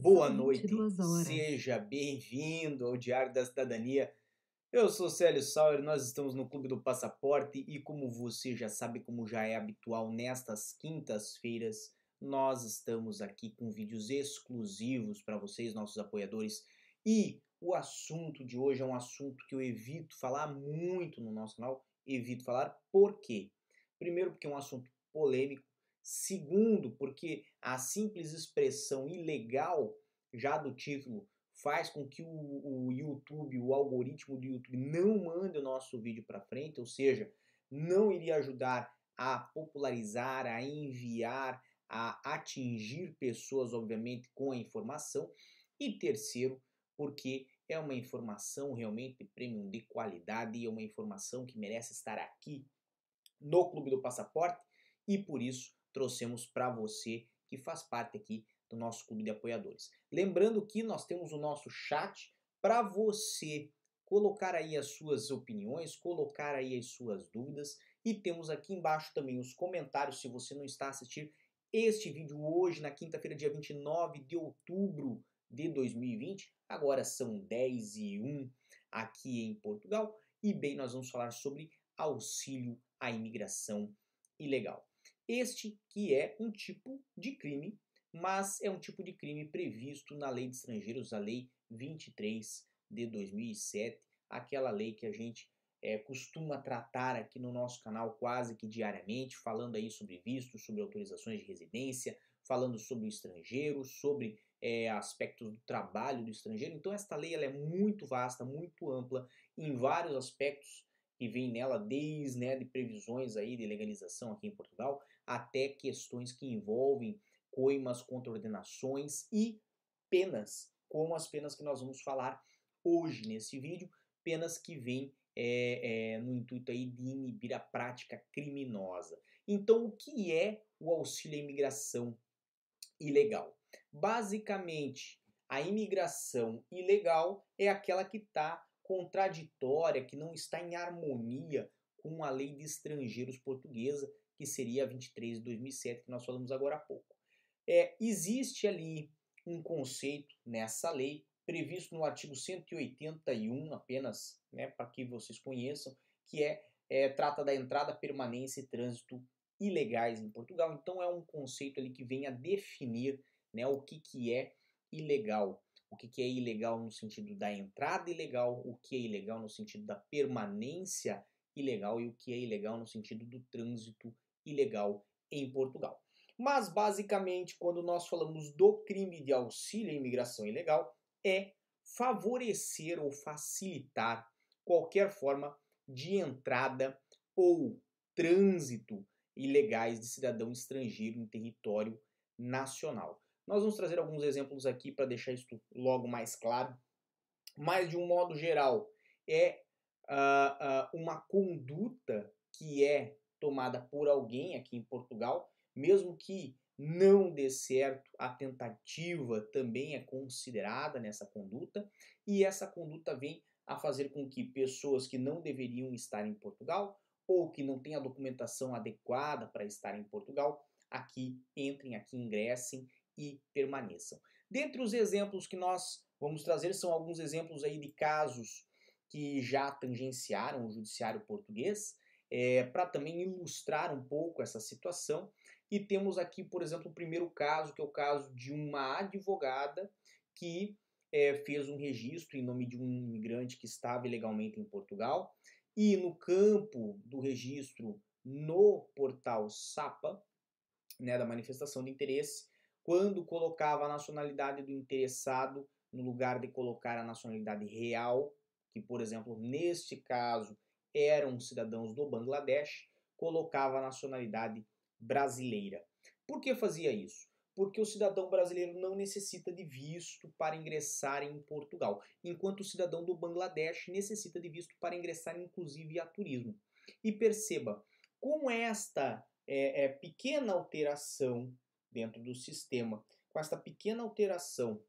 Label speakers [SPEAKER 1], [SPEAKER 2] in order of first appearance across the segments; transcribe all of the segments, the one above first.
[SPEAKER 1] Boa noite, seja bem-vindo ao Diário da Cidadania. Eu sou Célio Sauer, nós estamos no Clube do Passaporte e como você já sabe, como já é habitual nestas quintas-feiras, nós estamos aqui com vídeos exclusivos para vocês, nossos apoiadores. E o assunto de hoje é um assunto que eu evito falar muito no nosso canal. Evito falar por quê? Primeiro, porque é um assunto polêmico. Segundo, porque a simples expressão ilegal já do título faz com que o, o YouTube, o algoritmo do YouTube não mande o nosso vídeo para frente, ou seja, não iria ajudar a popularizar, a enviar, a atingir pessoas, obviamente, com a informação. E terceiro, porque é uma informação realmente premium de qualidade e é uma informação que merece estar aqui no Clube do Passaporte e por isso trouxemos para você que faz parte aqui do nosso clube de apoiadores. Lembrando que nós temos o nosso chat para você colocar aí as suas opiniões, colocar aí as suas dúvidas e temos aqui embaixo também os comentários se você não está assistindo este vídeo hoje na quinta-feira, dia 29 de outubro de 2020. Agora são 10 e 1 aqui em Portugal e bem, nós vamos falar sobre auxílio à imigração ilegal. Este que é um tipo de crime, mas é um tipo de crime previsto na Lei de Estrangeiros, a Lei 23 de 2007, aquela lei que a gente é, costuma tratar aqui no nosso canal quase que diariamente, falando aí sobre vistos, sobre autorizações de residência, falando sobre o estrangeiro, sobre é, aspectos do trabalho do estrangeiro. Então esta lei ela é muito vasta, muito ampla em vários aspectos que vem nela, desde né, de previsões aí de legalização aqui em Portugal, até questões que envolvem coimas contra ordenações e penas, como as penas que nós vamos falar hoje nesse vídeo, penas que vêm é, é, no intuito aí de inibir a prática criminosa. Então, o que é o auxílio à imigração ilegal? Basicamente, a imigração ilegal é aquela que está contraditória, que não está em harmonia com a lei de estrangeiros portuguesa, que seria a 23 de 2007, que nós falamos agora há pouco. É, existe ali um conceito nessa lei, previsto no artigo 181 apenas, né, para que vocês conheçam, que é, é, trata da entrada, permanência e trânsito ilegais em Portugal. Então é um conceito ali que vem a definir né, o que, que é ilegal o que, é ilegal no sentido da entrada ilegal, o que é ilegal no sentido da permanência ilegal e o que é ilegal no sentido do trânsito ilegal em Portugal. Mas, basicamente, quando nós falamos do crime de auxílio à imigração ilegal, é favorecer ou facilitar qualquer forma de entrada ou trânsito ilegais de cidadão estrangeiro em território nacional. Nós vamos trazer alguns exemplos aqui para deixar isso logo mais claro. Mas, de um modo geral, é uh, uh, uma conduta que é tomada por alguém aqui em Portugal, mesmo que não dê certo, a tentativa também é considerada nessa conduta, e essa conduta vem a fazer com que pessoas que não deveriam estar em Portugal ou que não têm a documentação adequada para estar em Portugal, aqui entrem, aqui ingressem e permaneçam. Dentre os exemplos que nós vamos trazer são alguns exemplos aí de casos que já tangenciaram o judiciário português, é, para também ilustrar um pouco essa situação. E temos aqui, por exemplo, o primeiro caso, que é o caso de uma advogada que é, fez um registro em nome de um imigrante que estava ilegalmente em Portugal. E no campo do registro no portal SAPA, né, da manifestação de interesse, quando colocava a nacionalidade do interessado no lugar de colocar a nacionalidade real, que, por exemplo, neste caso eram cidadãos do Bangladesh, colocava a nacionalidade brasileira. Por que fazia isso? Porque o cidadão brasileiro não necessita de visto para ingressar em Portugal, enquanto o cidadão do Bangladesh necessita de visto para ingressar, inclusive, a turismo. E perceba, com esta é, é, pequena alteração dentro do sistema. Com esta pequena alteração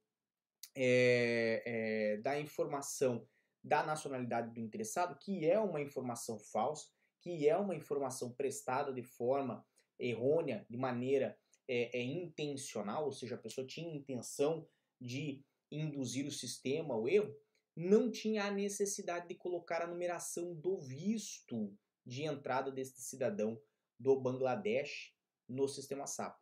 [SPEAKER 1] é, é, da informação da nacionalidade do interessado, que é uma informação falsa, que é uma informação prestada de forma errônea, de maneira é, é intencional, ou seja, a pessoa tinha intenção de induzir o sistema ao erro, não tinha a necessidade de colocar a numeração do visto de entrada deste cidadão do Bangladesh no sistema SAP.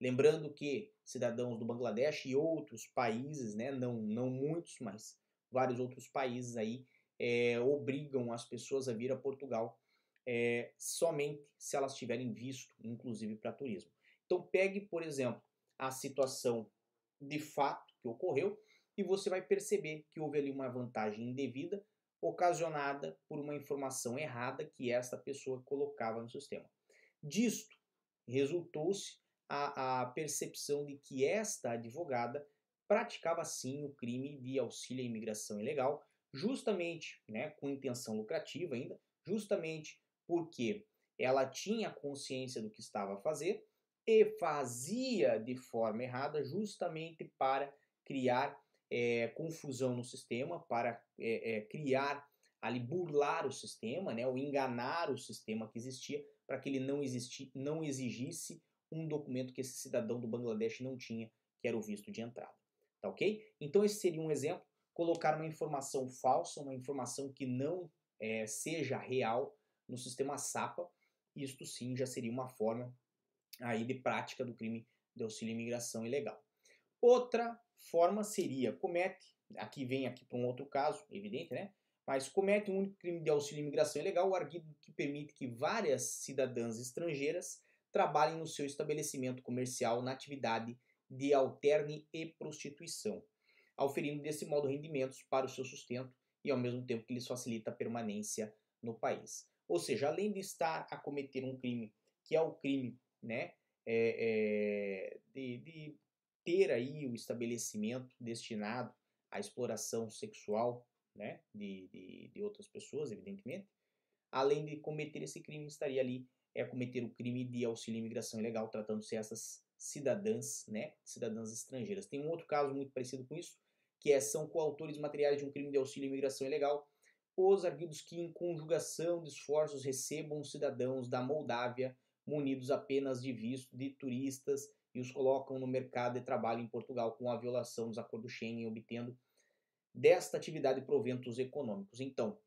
[SPEAKER 1] Lembrando que cidadãos do Bangladesh e outros países, né, não, não muitos, mas vários outros países aí, é, obrigam as pessoas a vir a Portugal é, somente se elas tiverem visto, inclusive para turismo. Então pegue, por exemplo, a situação de fato que ocorreu e você vai perceber que houve ali uma vantagem indevida ocasionada por uma informação errada que esta pessoa colocava no sistema. Disto resultou-se a, a percepção de que esta advogada praticava sim o crime de auxílio à imigração ilegal, justamente né, com intenção lucrativa ainda, justamente porque ela tinha consciência do que estava a fazer e fazia de forma errada justamente para criar é, confusão no sistema, para é, é, criar ali burlar o sistema, né, ou enganar o sistema que existia para que ele não, existi, não exigisse um documento que esse cidadão do Bangladesh não tinha, que era o visto de entrada. Tá ok? Então esse seria um exemplo, colocar uma informação falsa, uma informação que não é, seja real no sistema SAPA, isto sim já seria uma forma aí de prática do crime de auxílio à imigração ilegal. Outra forma seria, comete, aqui vem aqui para um outro caso, evidente, né? Mas comete um único crime de auxílio à imigração ilegal, o arguido que permite que várias cidadãs estrangeiras trabalhem no seu estabelecimento comercial na atividade de alterne e prostituição, auferindo desse modo rendimentos para o seu sustento e ao mesmo tempo que lhes facilita a permanência no país. Ou seja, além de estar a cometer um crime, que é o crime né, é, é, de, de ter aí o estabelecimento destinado à exploração sexual né, de, de, de, outras pessoas, evidentemente, além de cometer esse crime, estaria ali é cometer o crime de auxílio à imigração ilegal, tratando-se essas cidadãs, né, cidadãs estrangeiras. Tem um outro caso muito parecido com isso, que é, são coautores materiais de um crime de auxílio à imigração ilegal, os arguidos que, em conjugação de esforços, recebam cidadãos da Moldávia munidos apenas de visto de turistas e os colocam no mercado de trabalho em Portugal com a violação dos acordos Schengen, obtendo desta atividade proventos econômicos. Então,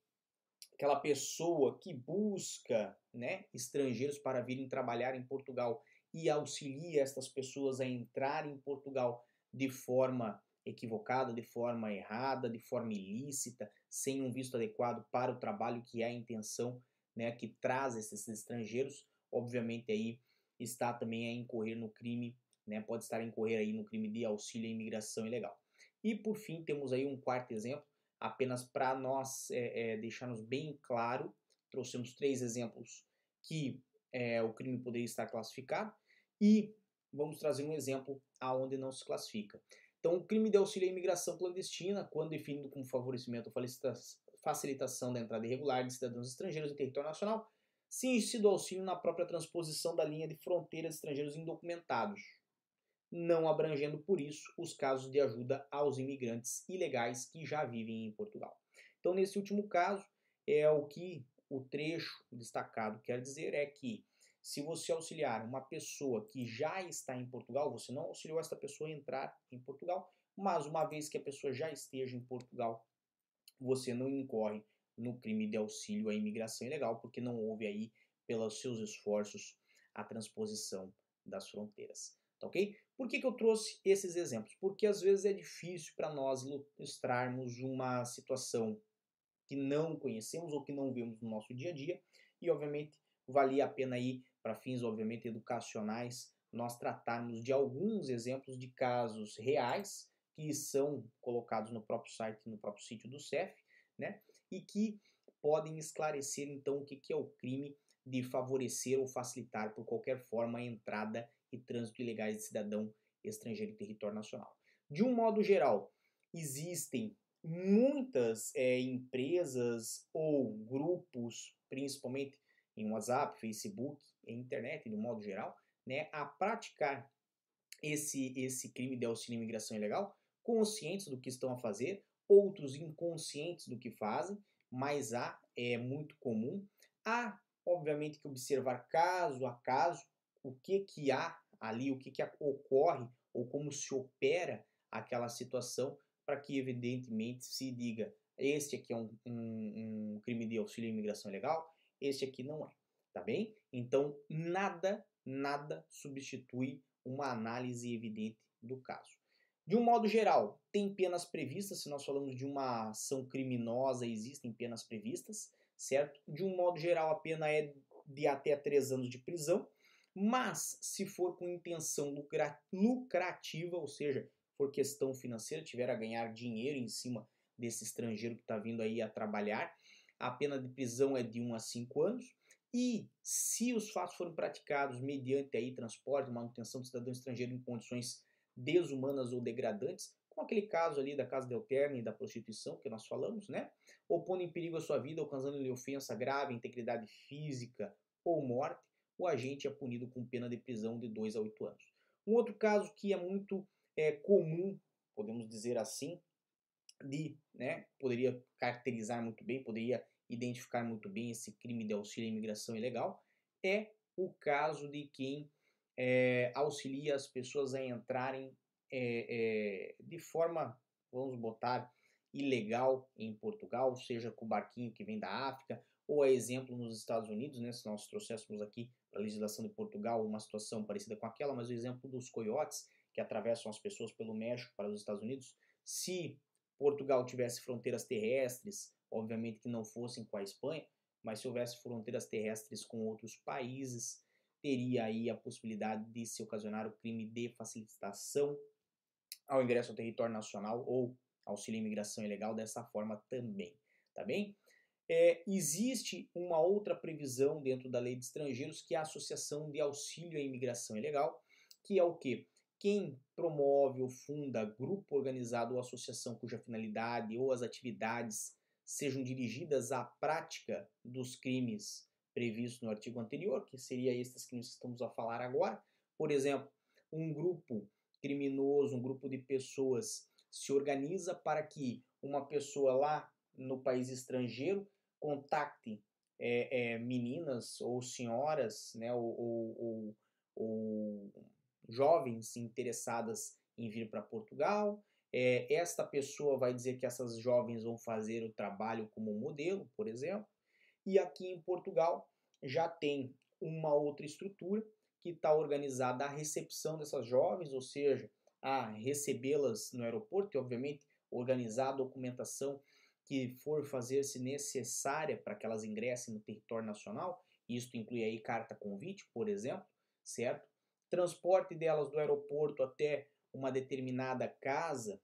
[SPEAKER 1] aquela pessoa que busca né, estrangeiros para virem trabalhar em Portugal e auxilia estas pessoas a entrar em Portugal de forma equivocada, de forma errada, de forma ilícita, sem um visto adequado para o trabalho que é a intenção né, que traz esses estrangeiros, obviamente aí está também a incorrer no crime, né, pode estar a incorrer aí no crime de auxílio à imigração ilegal. E por fim temos aí um quarto exemplo, apenas para nós é, é, deixarmos bem claro, trouxemos três exemplos que é, o crime poderia estar classificado e vamos trazer um exemplo aonde não se classifica. Então, o crime de auxílio à imigração clandestina, quando definido como favorecimento ou facilitação da entrada irregular de cidadãos estrangeiros em território nacional, se incide o auxílio na própria transposição da linha de fronteira de estrangeiros indocumentados, não abrangendo por isso os casos de ajuda aos imigrantes ilegais que já vivem em Portugal. Então, nesse último caso, é o que o trecho destacado quer dizer é que se você auxiliar uma pessoa que já está em Portugal, você não auxiliou esta pessoa a entrar em Portugal, mas uma vez que a pessoa já esteja em Portugal, você não incorre no crime de auxílio à imigração ilegal, porque não houve aí, pelos seus esforços, a transposição das fronteiras. Tá ok? Por que, que eu trouxe esses exemplos? Porque às vezes é difícil para nós ilustrarmos uma situação que não conhecemos ou que não vemos no nosso dia a dia e, obviamente, valia a pena aí para fins, obviamente, educacionais, nós tratarmos de alguns exemplos de casos reais que são colocados no próprio site, no próprio sítio do CEF, né? E que podem esclarecer então o que, é o crime de favorecer ou facilitar por qualquer forma a entrada e trânsito ilegais de cidadão estrangeiro em território nacional. De um modo geral, existem muitas é, empresas ou grupos, principalmente em WhatsApp, Facebook, internet, de modo geral, né, a praticar esse, esse crime de auxílio à imigração ilegal, conscientes do que estão a fazer, outros inconscientes do que fazem, mas há, é muito comum. Há, obviamente, que observar caso a caso o que, que há ali, o que, que ocorre ou como se opera aquela situação para que, evidentemente, se diga este aqui é um, um, um crime de auxílio à imigração ilegal, este aqui não é, tá bem? Então, nada, nada substitui uma análise evidente do caso. De um modo geral, tem penas previstas, se nós falamos de uma ação criminosa, existem penas previstas, certo? De um modo geral, a pena é de até três anos de prisão, mas se for com intenção lucrativa, ou seja, for questão financeira, tiver a ganhar dinheiro em cima desse estrangeiro que está vindo aí a trabalhar, a pena de prisão é de 1 a 5 anos. E se os fatos forem praticados mediante aí transporte, manutenção do cidadão estrangeiro em condições desumanas ou degradantes, como aquele caso ali da casa de alterna e da prostituição que nós falamos, né? Ou pondo em perigo a sua vida, ocasionando-lhe ofensa grave, integridade física ou morte, o agente é punido com pena de prisão de 2 a 8 anos. Um outro caso que é muito é, comum, podemos dizer assim, de, né, poderia caracterizar muito bem, poderia identificar muito bem esse crime de auxílio à imigração ilegal, é o caso de quem é, auxilia as pessoas a entrarem é, é, de forma, vamos botar, ilegal em Portugal, seja com o barquinho que vem da África, ou a exemplo nos Estados Unidos, né, se nós trouxéssemos aqui para a legislação de Portugal uma situação parecida com aquela, mas o exemplo dos coiotes que atravessam as pessoas pelo México para os Estados Unidos, se Portugal tivesse fronteiras terrestres, obviamente que não fossem com a Espanha, mas se houvesse fronteiras terrestres com outros países, teria aí a possibilidade de se ocasionar o crime de facilitação ao ingresso ao território nacional ou auxílio à imigração ilegal dessa forma também, tá bem? É, existe uma outra previsão dentro da lei de estrangeiros que é a associação de auxílio à imigração ilegal, que é o que? Quem promove ou funda grupo organizado ou associação cuja finalidade ou as atividades sejam dirigidas à prática dos crimes previstos no artigo anterior, que seria estes crimes que estamos a falar agora. Por exemplo, um grupo criminoso, um grupo de pessoas se organiza para que uma pessoa lá no país estrangeiro contacte é, é, meninas ou senhoras, né, ou, ou, ou, ou jovens interessadas em vir para Portugal. É, esta pessoa vai dizer que essas jovens vão fazer o trabalho como modelo, por exemplo. E aqui em Portugal já tem uma outra estrutura que está organizada a recepção dessas jovens, ou seja, a recebê-las no aeroporto e, obviamente, organizar a documentação que for fazer-se necessária para que elas ingressem no território nacional. Isto inclui aí carta convite, por exemplo, certo? transporte delas do aeroporto até uma determinada casa,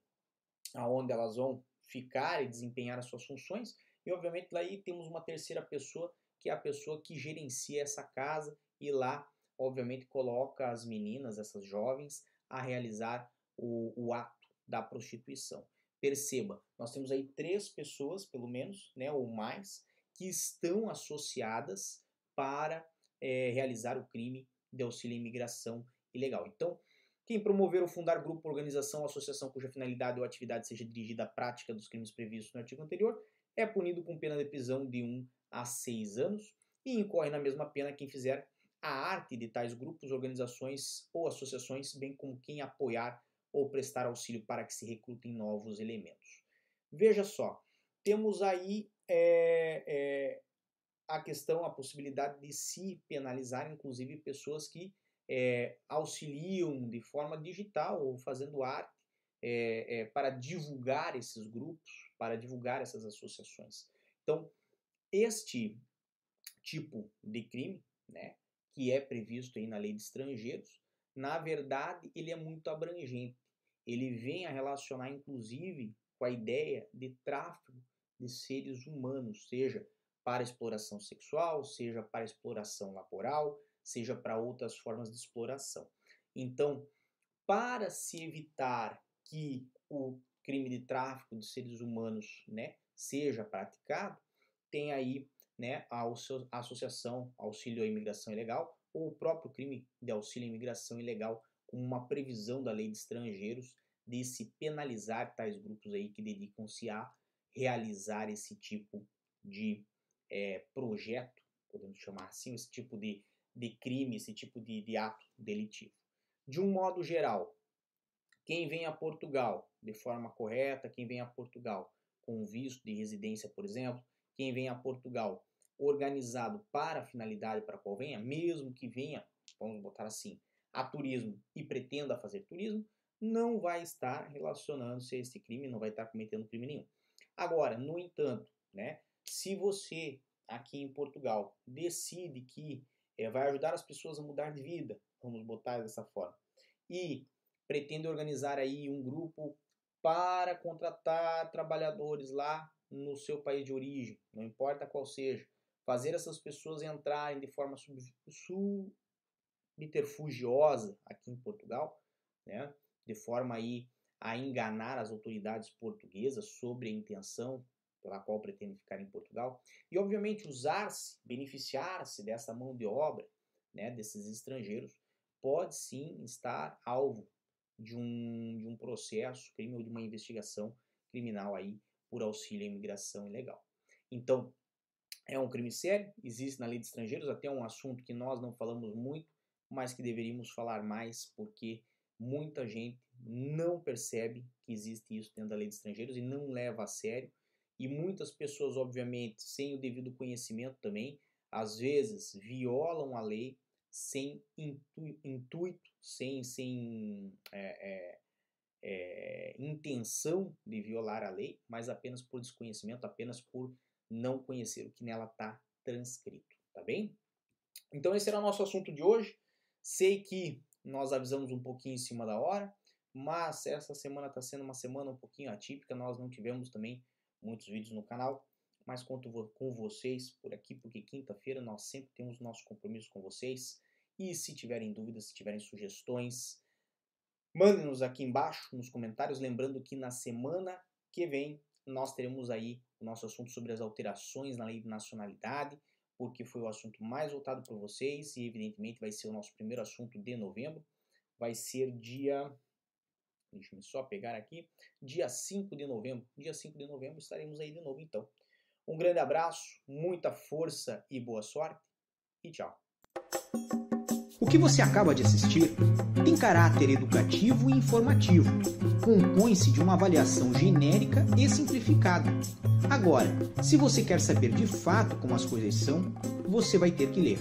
[SPEAKER 1] aonde elas vão ficar e desempenhar as suas funções. E obviamente lá aí temos uma terceira pessoa, que é a pessoa que gerencia essa casa e lá, obviamente, coloca as meninas, essas jovens, a realizar o, o ato da prostituição. Perceba, nós temos aí três pessoas, pelo menos, né, ou mais, que estão associadas para é, realizar o crime de auxílio à imigração ilegal. Então, quem promover ou fundar grupo, organização ou associação cuja finalidade ou atividade seja dirigida à prática dos crimes previstos no artigo anterior é punido com pena de prisão de 1 a 6 anos e incorre na mesma pena quem fizer a arte de tais grupos, organizações ou associações, bem como quem apoiar ou prestar auxílio para que se recrutem novos elementos. Veja só, temos aí é, é, a questão, a possibilidade de se penalizar, inclusive, pessoas que é, auxiliam de forma digital ou fazendo arte é, é, para divulgar esses grupos, para divulgar essas associações. Então, este tipo de crime, né, que é previsto aí na lei de estrangeiros, na verdade, ele é muito abrangente. Ele vem a relacionar, inclusive, com a ideia de tráfico de seres humanos, seja para exploração sexual, seja para exploração laboral, seja para outras formas de exploração. Então, para se evitar que o crime de tráfico de seres humanos né, seja praticado, tem aí né, a associação auxílio à imigração ilegal ou o próprio crime de auxílio à imigração ilegal com uma previsão da lei de estrangeiros de se penalizar tais grupos aí que dedicam-se a realizar esse tipo de é, projeto, podemos chamar assim, esse tipo de, de crime, esse tipo de, de ato delitivo. De um modo geral, Quem vem a Portugal de forma correta, quem vem a Portugal com visto de residência, por exemplo, quem vem a Portugal organizado para a finalidade para a qual venha, mesmo que venha, vamos botar assim, a turismo e pretenda fazer turismo, não vai estar relacionando-se a esse crime, não vai estar cometendo crime nenhum. Agora, no entanto, né, se você aqui em Portugal decide que é, vai ajudar as pessoas a mudar de vida, vamos botar dessa forma, e pretende organizar aí um grupo para contratar trabalhadores lá no seu país de origem, não importa qual seja, fazer essas pessoas entrarem de forma sub, subterfugiosa aqui em Portugal, né, de forma aí a enganar as autoridades portuguesas sobre a intenção pela qual pretende ficar em Portugal e obviamente usar-se, beneficiar-se dessa mão de obra, né, desses estrangeiros, pode sim estar alvo de um, de um processo crime ou de uma investigação criminal aí por auxílio à imigração ilegal. Então, é um crime sério, existe na lei de estrangeiros, até um assunto que nós não falamos muito, mas que deveríamos falar mais, porque muita gente não percebe que existe isso dentro da lei de estrangeiros e não leva a sério. E muitas pessoas, obviamente, sem o devido conhecimento também, às vezes violam a lei sem intu intuito, sem, sem é, é, é, intenção de violar a lei, mas apenas por desconhecimento, apenas por não conhecer o que nela está transcrito, tá bem? Então esse era o nosso assunto de hoje. Sei que nós avisamos um pouquinho em cima da hora, mas essa semana está sendo uma semana um pouquinho atípica, nós não tivemos também muitos vídeos no canal, mas conto com vocês por aqui, porque quinta-feira nós sempre temos nosso compromisso com vocês. E se tiverem dúvidas, se tiverem sugestões, mandem-nos aqui embaixo nos comentários, lembrando que na semana que vem nós teremos aí o nosso assunto sobre as alterações na lei de nacionalidade, porque foi o assunto mais votado por vocês e evidentemente vai ser o nosso primeiro assunto de novembro. Vai ser dia Deixa eu só pegar aqui. Dia 5 de novembro. Dia 5 de novembro estaremos aí de novo então. Um grande abraço, muita força e boa sorte. E tchau.
[SPEAKER 2] O que você acaba de assistir tem caráter educativo e informativo. Compõe-se de uma avaliação genérica e simplificada. Agora, se você quer saber de fato como as coisas são, você vai ter que ler.